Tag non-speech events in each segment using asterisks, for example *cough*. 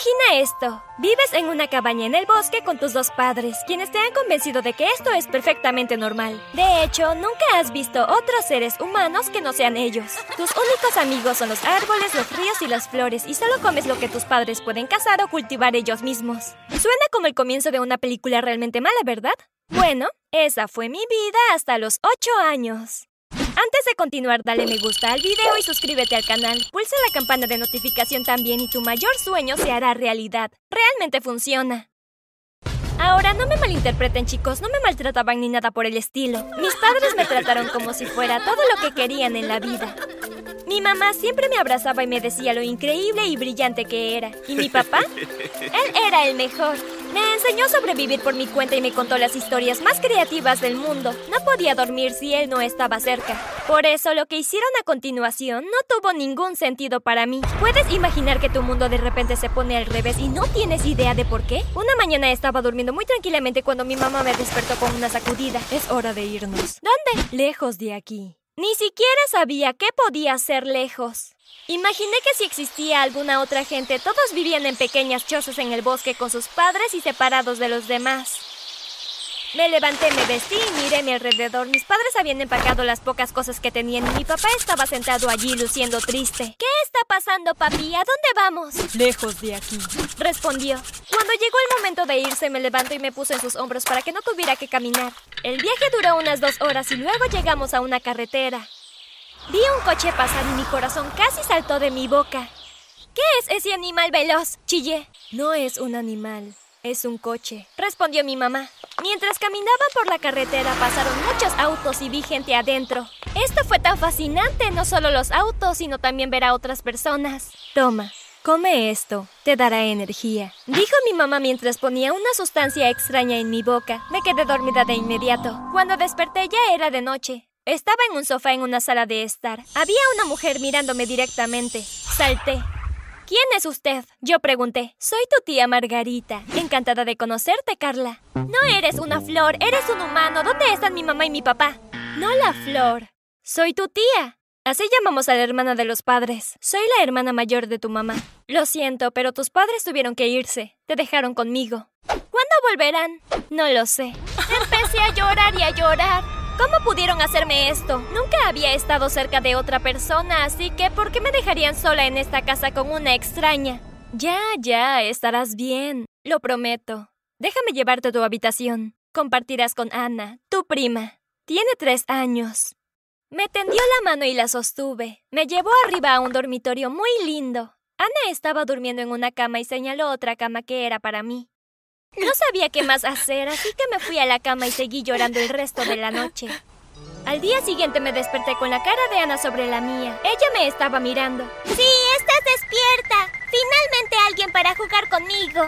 Imagina esto. Vives en una cabaña en el bosque con tus dos padres, quienes te han convencido de que esto es perfectamente normal. De hecho, nunca has visto otros seres humanos que no sean ellos. Tus únicos amigos son los árboles, los ríos y las flores, y solo comes lo que tus padres pueden cazar o cultivar ellos mismos. Suena como el comienzo de una película realmente mala, ¿verdad? Bueno, esa fue mi vida hasta los 8 años. Antes de continuar, dale me gusta al video y suscríbete al canal. Pulsa la campana de notificación también y tu mayor sueño se hará realidad. Realmente funciona. Ahora, no me malinterpreten chicos, no me maltrataban ni nada por el estilo. Mis padres me trataron como si fuera todo lo que querían en la vida. Mi mamá siempre me abrazaba y me decía lo increíble y brillante que era. ¿Y mi papá? Él era el mejor. Me enseñó a sobrevivir por mi cuenta y me contó las historias más creativas del mundo. No podía dormir si él no estaba cerca. Por eso lo que hicieron a continuación no tuvo ningún sentido para mí. ¿Puedes imaginar que tu mundo de repente se pone al revés y no tienes idea de por qué? Una mañana estaba durmiendo muy tranquilamente cuando mi mamá me despertó con una sacudida. Es hora de irnos. ¿Dónde? Lejos de aquí. Ni siquiera sabía qué podía ser lejos. Imaginé que si existía alguna otra gente, todos vivían en pequeñas chozas en el bosque con sus padres y separados de los demás. Me levanté, me vestí y miré a mi alrededor. Mis padres habían empacado las pocas cosas que tenían y mi papá estaba sentado allí luciendo triste. ¿Qué está pasando, papi? ¿A dónde vamos? Lejos de aquí. Respondió. Cuando llegó el momento de irse, me levantó y me puso en sus hombros para que no tuviera que caminar. El viaje duró unas dos horas y luego llegamos a una carretera. Vi un coche pasar y mi corazón casi saltó de mi boca. ¿Qué es ese animal veloz? Chillé. No es un animal, es un coche. Respondió mi mamá. Mientras caminaba por la carretera pasaron muchos autos y vi gente adentro. Esto fue tan fascinante, no solo los autos, sino también ver a otras personas. Toma, come esto, te dará energía. Dijo mi mamá mientras ponía una sustancia extraña en mi boca. Me quedé dormida de inmediato. Cuando desperté ya era de noche. Estaba en un sofá en una sala de estar. Había una mujer mirándome directamente. Salté. ¿Quién es usted? Yo pregunté. Soy tu tía Margarita. Encantada de conocerte, Carla. No eres una flor, eres un humano. ¿Dónde están mi mamá y mi papá? No la flor. Soy tu tía. Así llamamos a la hermana de los padres. Soy la hermana mayor de tu mamá. Lo siento, pero tus padres tuvieron que irse. Te dejaron conmigo. ¿Cuándo volverán? No lo sé. Empecé a llorar y a llorar. ¿Cómo pudieron hacerme esto? Nunca había estado cerca de otra persona, así que ¿por qué me dejarían sola en esta casa con una extraña? Ya, ya, estarás bien. Lo prometo. Déjame llevarte a tu habitación. Compartirás con Ana, tu prima. Tiene tres años. Me tendió la mano y la sostuve. Me llevó arriba a un dormitorio muy lindo. Ana estaba durmiendo en una cama y señaló otra cama que era para mí. No sabía qué más hacer, así que me fui a la cama y seguí llorando el resto de la noche. Al día siguiente me desperté con la cara de Ana sobre la mía. Ella me estaba mirando. Sí, estás despierta. Finalmente alguien para jugar conmigo.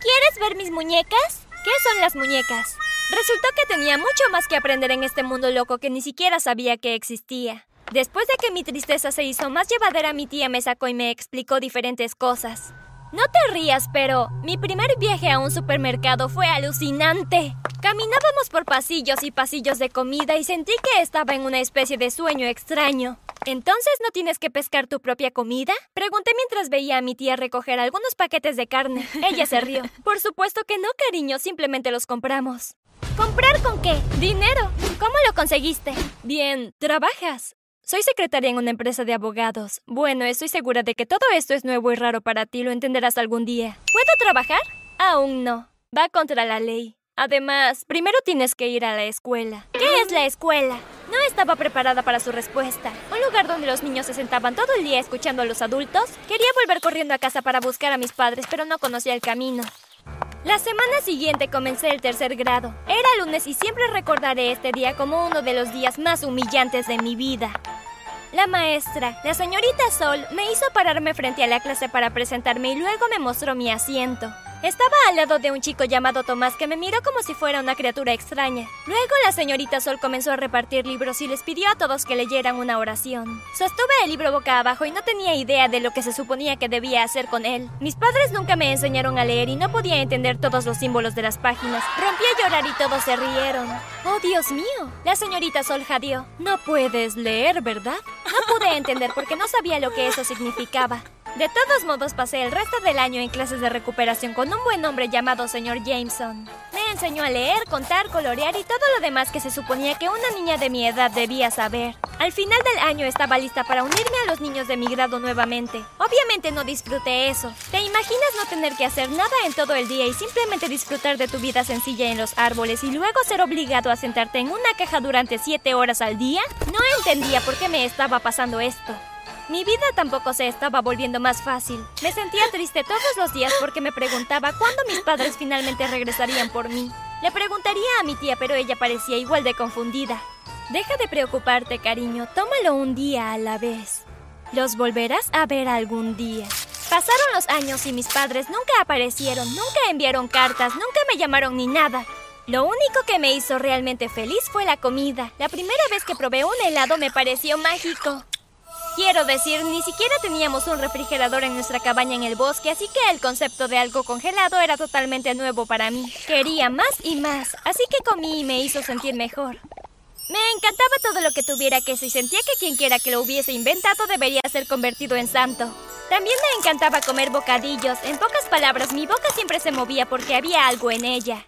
¿Quieres ver mis muñecas? ¿Qué son las muñecas? Resultó que tenía mucho más que aprender en este mundo loco que ni siquiera sabía que existía. Después de que mi tristeza se hizo más llevadera, mi tía me sacó y me explicó diferentes cosas. No te rías, pero mi primer viaje a un supermercado fue alucinante. Caminábamos por pasillos y pasillos de comida y sentí que estaba en una especie de sueño extraño. ¿Entonces no tienes que pescar tu propia comida? Pregunté mientras veía a mi tía recoger algunos paquetes de carne. Ella se rió. Por supuesto que no, cariño, simplemente los compramos. ¿Comprar con qué? Dinero. ¿Cómo lo conseguiste? Bien, trabajas. Soy secretaria en una empresa de abogados. Bueno, estoy segura de que todo esto es nuevo y raro para ti, lo entenderás algún día. ¿Puedo trabajar? Aún no. Va contra la ley. Además, primero tienes que ir a la escuela. ¿Qué es la escuela? No estaba preparada para su respuesta. Un lugar donde los niños se sentaban todo el día escuchando a los adultos. Quería volver corriendo a casa para buscar a mis padres, pero no conocía el camino. La semana siguiente comencé el tercer grado. Era lunes y siempre recordaré este día como uno de los días más humillantes de mi vida. La maestra, la señorita Sol, me hizo pararme frente a la clase para presentarme y luego me mostró mi asiento. Estaba al lado de un chico llamado Tomás que me miró como si fuera una criatura extraña. Luego la señorita Sol comenzó a repartir libros y les pidió a todos que leyeran una oración. Sostuve el libro boca abajo y no tenía idea de lo que se suponía que debía hacer con él. Mis padres nunca me enseñaron a leer y no podía entender todos los símbolos de las páginas. Rompí a llorar y todos se rieron. ¡Oh, Dios mío! La señorita Sol jadeó. No puedes leer, ¿verdad? No pude entender porque no sabía lo que eso significaba. De todos modos, pasé el resto del año en clases de recuperación con un buen hombre llamado señor Jameson. Me enseñó a leer, contar, colorear y todo lo demás que se suponía que una niña de mi edad debía saber. Al final del año estaba lista para unirme a los niños de mi grado nuevamente. Obviamente no disfruté eso. ¿Te imaginas no tener que hacer nada en todo el día y simplemente disfrutar de tu vida sencilla en los árboles y luego ser obligado a sentarte en una caja durante siete horas al día? No entendía por qué me estaba pasando esto. Mi vida tampoco se estaba volviendo más fácil. Me sentía triste todos los días porque me preguntaba cuándo mis padres finalmente regresarían por mí. Le preguntaría a mi tía, pero ella parecía igual de confundida. Deja de preocuparte, cariño. Tómalo un día a la vez. Los volverás a ver algún día. Pasaron los años y mis padres nunca aparecieron, nunca enviaron cartas, nunca me llamaron ni nada. Lo único que me hizo realmente feliz fue la comida. La primera vez que probé un helado me pareció mágico. Quiero decir, ni siquiera teníamos un refrigerador en nuestra cabaña en el bosque, así que el concepto de algo congelado era totalmente nuevo para mí. Quería más y más, así que comí y me hizo sentir mejor. Me encantaba todo lo que tuviera queso y sentía que quien quiera que lo hubiese inventado debería ser convertido en santo. También me encantaba comer bocadillos. En pocas palabras, mi boca siempre se movía porque había algo en ella.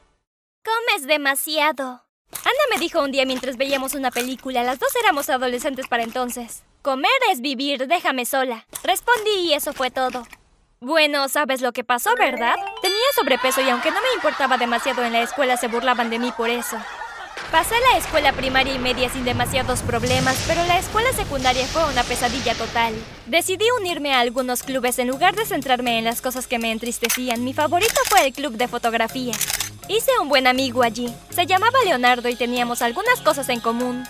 Comes demasiado. Ana me dijo un día mientras veíamos una película. Las dos éramos adolescentes para entonces. Comer es vivir, déjame sola. Respondí y eso fue todo. Bueno, sabes lo que pasó, ¿verdad? Tenía sobrepeso y aunque no me importaba demasiado en la escuela, se burlaban de mí por eso. Pasé la escuela primaria y media sin demasiados problemas, pero la escuela secundaria fue una pesadilla total. Decidí unirme a algunos clubes en lugar de centrarme en las cosas que me entristecían. Mi favorito fue el club de fotografía. Hice un buen amigo allí. Se llamaba Leonardo y teníamos algunas cosas en común.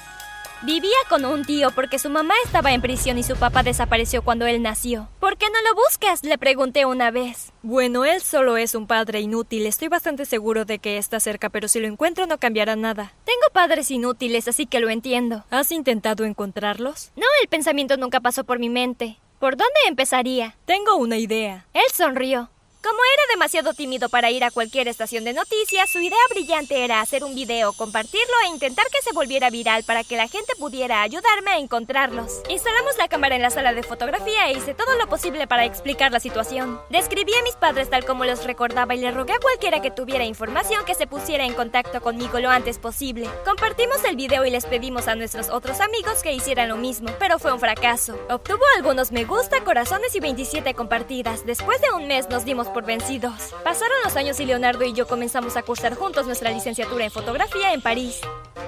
Vivía con un tío porque su mamá estaba en prisión y su papá desapareció cuando él nació. ¿Por qué no lo buscas? Le pregunté una vez. Bueno, él solo es un padre inútil. Estoy bastante seguro de que está cerca, pero si lo encuentro no cambiará nada. Tengo padres inútiles, así que lo entiendo. ¿Has intentado encontrarlos? No, el pensamiento nunca pasó por mi mente. ¿Por dónde empezaría? Tengo una idea. Él sonrió. Como era demasiado tímido para ir a cualquier estación de noticias, su idea brillante era hacer un video, compartirlo e intentar que se volviera viral para que la gente pudiera ayudarme a encontrarlos. Instalamos la cámara en la sala de fotografía e hice todo lo posible para explicar la situación. Describí a mis padres tal como los recordaba y le rogué a cualquiera que tuviera información que se pusiera en contacto conmigo lo antes posible. Compartimos el video y les pedimos a nuestros otros amigos que hicieran lo mismo, pero fue un fracaso. Obtuvo algunos me gusta, corazones y 27 compartidas. Después de un mes nos dimos por vencidos. Pasaron los años y Leonardo y yo comenzamos a cursar juntos nuestra licenciatura en fotografía en París.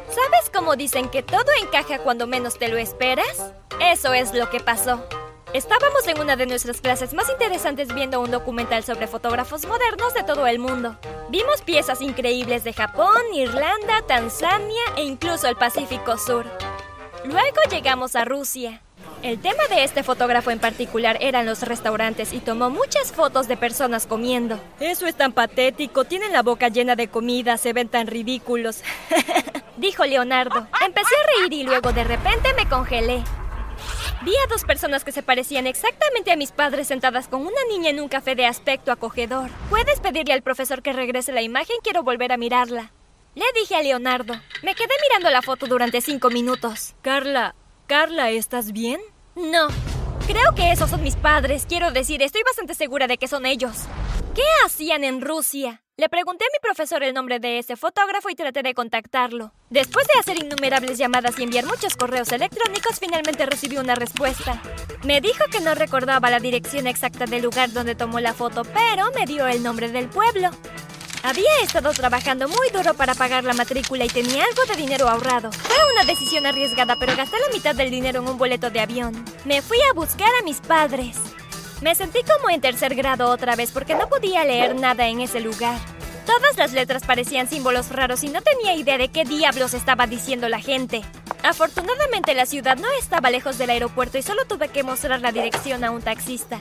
¿Sabes cómo dicen que todo encaja cuando menos te lo esperas? Eso es lo que pasó. Estábamos en una de nuestras clases más interesantes viendo un documental sobre fotógrafos modernos de todo el mundo. Vimos piezas increíbles de Japón, Irlanda, Tanzania e incluso el Pacífico Sur. Luego llegamos a Rusia. El tema de este fotógrafo en particular eran los restaurantes y tomó muchas fotos de personas comiendo. Eso es tan patético, tienen la boca llena de comida, se ven tan ridículos. *laughs* Dijo Leonardo. Empecé a reír y luego de repente me congelé. Vi a dos personas que se parecían exactamente a mis padres sentadas con una niña en un café de aspecto acogedor. ¿Puedes pedirle al profesor que regrese la imagen? Quiero volver a mirarla. Le dije a Leonardo. Me quedé mirando la foto durante cinco minutos. Carla, Carla, ¿estás bien? No. Creo que esos son mis padres. Quiero decir, estoy bastante segura de que son ellos. ¿Qué hacían en Rusia? Le pregunté a mi profesor el nombre de ese fotógrafo y traté de contactarlo. Después de hacer innumerables llamadas y enviar muchos correos electrónicos, finalmente recibí una respuesta. Me dijo que no recordaba la dirección exacta del lugar donde tomó la foto, pero me dio el nombre del pueblo. Había estado trabajando muy duro para pagar la matrícula y tenía algo de dinero ahorrado. Fue una decisión arriesgada, pero gasté la mitad del dinero en un boleto de avión. Me fui a buscar a mis padres. Me sentí como en tercer grado otra vez porque no podía leer nada en ese lugar. Todas las letras parecían símbolos raros y no tenía idea de qué diablos estaba diciendo la gente. Afortunadamente la ciudad no estaba lejos del aeropuerto y solo tuve que mostrar la dirección a un taxista.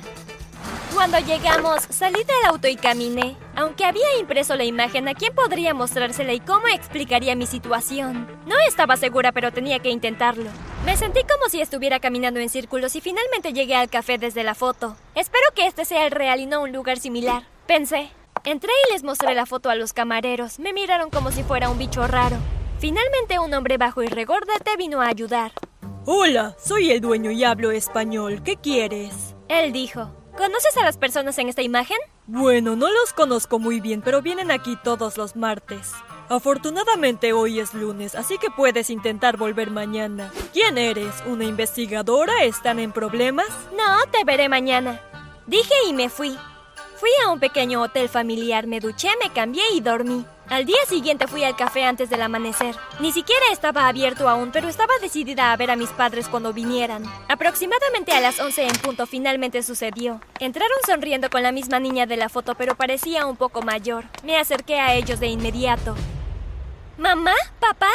Cuando llegamos, salí del auto y caminé. Aunque había impreso la imagen, ¿a quién podría mostrársela y cómo explicaría mi situación? No estaba segura, pero tenía que intentarlo. Me sentí como si estuviera caminando en círculos y finalmente llegué al café desde la foto. Espero que este sea el real y no un lugar similar. Pensé. Entré y les mostré la foto a los camareros. Me miraron como si fuera un bicho raro. Finalmente un hombre bajo y regordete vino a ayudar. Hola, soy el dueño y hablo español. ¿Qué quieres? Él dijo. ¿Conoces a las personas en esta imagen? Bueno, no los conozco muy bien, pero vienen aquí todos los martes. Afortunadamente hoy es lunes, así que puedes intentar volver mañana. ¿Quién eres? ¿Una investigadora? ¿Están en problemas? No, te veré mañana. Dije y me fui. Fui a un pequeño hotel familiar, me duché, me cambié y dormí. Al día siguiente fui al café antes del amanecer. Ni siquiera estaba abierto aún, pero estaba decidida a ver a mis padres cuando vinieran. Aproximadamente a las 11 en punto finalmente sucedió. Entraron sonriendo con la misma niña de la foto, pero parecía un poco mayor. Me acerqué a ellos de inmediato. ¿Mamá? ¿Papá?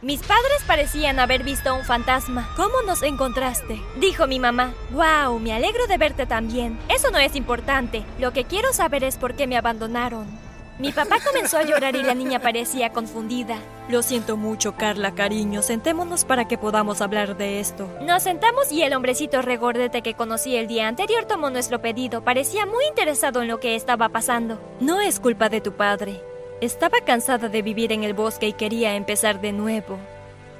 Mis padres parecían haber visto un fantasma. ¿Cómo nos encontraste? Dijo mi mamá. Wow, me alegro de verte también. Eso no es importante. Lo que quiero saber es por qué me abandonaron. Mi papá comenzó a llorar y la niña parecía confundida. Lo siento mucho, Carla, cariño. Sentémonos para que podamos hablar de esto. Nos sentamos y el hombrecito regordete que conocí el día anterior tomó nuestro pedido. Parecía muy interesado en lo que estaba pasando. No es culpa de tu padre. Estaba cansada de vivir en el bosque y quería empezar de nuevo.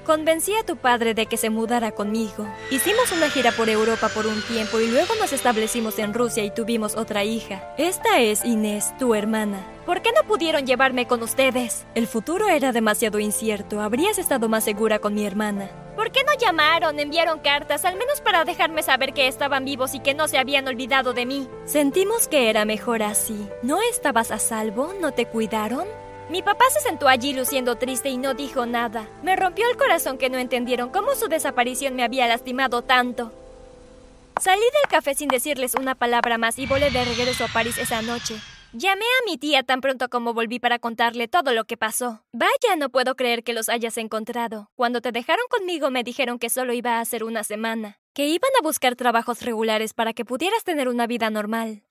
Convencí a tu padre de que se mudara conmigo. Hicimos una gira por Europa por un tiempo y luego nos establecimos en Rusia y tuvimos otra hija. Esta es Inés, tu hermana. ¿Por qué no pudieron llevarme con ustedes? El futuro era demasiado incierto. Habrías estado más segura con mi hermana. ¿Por qué no llamaron, enviaron cartas, al menos para dejarme saber que estaban vivos y que no se habían olvidado de mí? Sentimos que era mejor así. ¿No estabas a salvo? ¿No te cuidaron? Mi papá se sentó allí luciendo triste y no dijo nada. Me rompió el corazón que no entendieron cómo su desaparición me había lastimado tanto. Salí del café sin decirles una palabra más y volé de regreso a París esa noche. Llamé a mi tía tan pronto como volví para contarle todo lo que pasó. Vaya, no puedo creer que los hayas encontrado. Cuando te dejaron conmigo me dijeron que solo iba a ser una semana, que iban a buscar trabajos regulares para que pudieras tener una vida normal.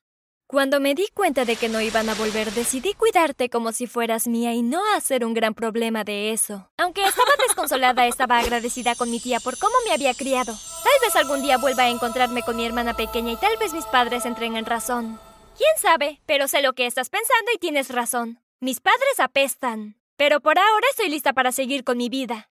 Cuando me di cuenta de que no iban a volver, decidí cuidarte como si fueras mía y no hacer un gran problema de eso. Aunque estaba *laughs* desconsolada, estaba agradecida con mi tía por cómo me había criado. Tal vez algún día vuelva a encontrarme con mi hermana pequeña y tal vez mis padres entren en razón. ¿Quién sabe? Pero sé lo que estás pensando y tienes razón. Mis padres apestan. Pero por ahora estoy lista para seguir con mi vida.